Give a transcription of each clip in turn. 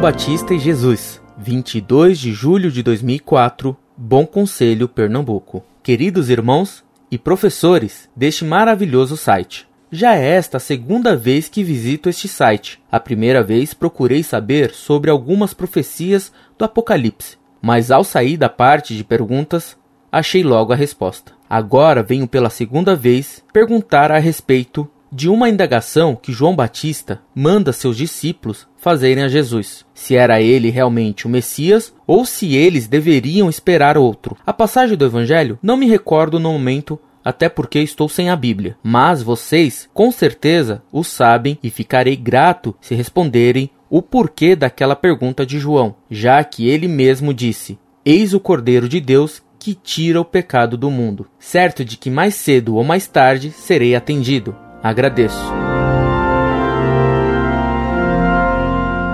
Batista e Jesus, 22 de julho de 2004, Bom Conselho, Pernambuco. Queridos irmãos e professores deste maravilhoso site. Já é esta a segunda vez que visito este site. A primeira vez procurei saber sobre algumas profecias do Apocalipse, mas ao sair da parte de perguntas, achei logo a resposta. Agora venho pela segunda vez perguntar a respeito de uma indagação que João Batista manda seus discípulos fazerem a Jesus, se era ele realmente o Messias ou se eles deveriam esperar outro. A passagem do Evangelho não me recordo no momento até porque estou sem a Bíblia. Mas vocês, com certeza, o sabem e ficarei grato se responderem o porquê daquela pergunta de João, já que ele mesmo disse: Eis o Cordeiro de Deus que tira o pecado do mundo, certo de que mais cedo ou mais tarde serei atendido. Agradeço.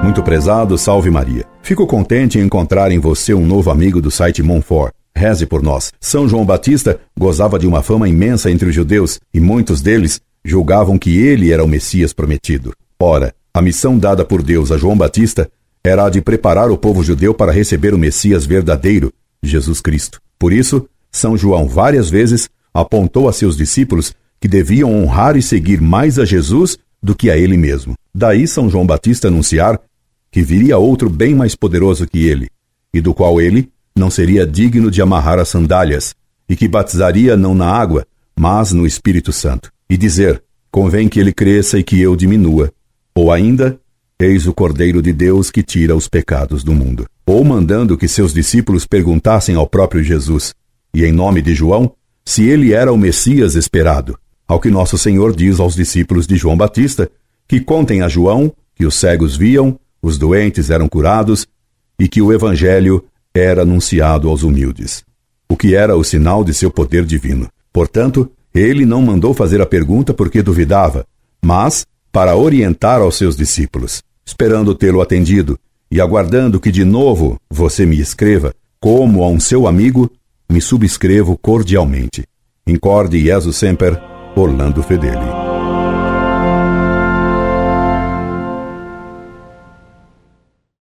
Muito prezado, salve Maria. Fico contente em encontrar em você um novo amigo do site Monfort. Reze por nós. São João Batista gozava de uma fama imensa entre os judeus e muitos deles julgavam que ele era o Messias prometido. Ora, a missão dada por Deus a João Batista era a de preparar o povo judeu para receber o Messias verdadeiro, Jesus Cristo. Por isso, São João várias vezes apontou a seus discípulos que deviam honrar e seguir mais a Jesus do que a ele mesmo. Daí São João Batista anunciar que viria outro bem mais poderoso que ele, e do qual ele não seria digno de amarrar as sandálias, e que batizaria não na água, mas no Espírito Santo, e dizer: convém que ele cresça e que eu diminua. Ou ainda, eis o Cordeiro de Deus que tira os pecados do mundo. Ou mandando que seus discípulos perguntassem ao próprio Jesus, e em nome de João, se ele era o Messias esperado. Ao que nosso Senhor diz aos discípulos de João Batista, que contem a João que os cegos viam, os doentes eram curados e que o Evangelho era anunciado aos humildes, o que era o sinal de seu poder divino. Portanto, ele não mandou fazer a pergunta porque duvidava, mas para orientar aos seus discípulos, esperando tê-lo atendido e aguardando que de novo você me escreva, como a um seu amigo, me subscrevo cordialmente. Incorde Jesus Semper, Orlando Fedeli.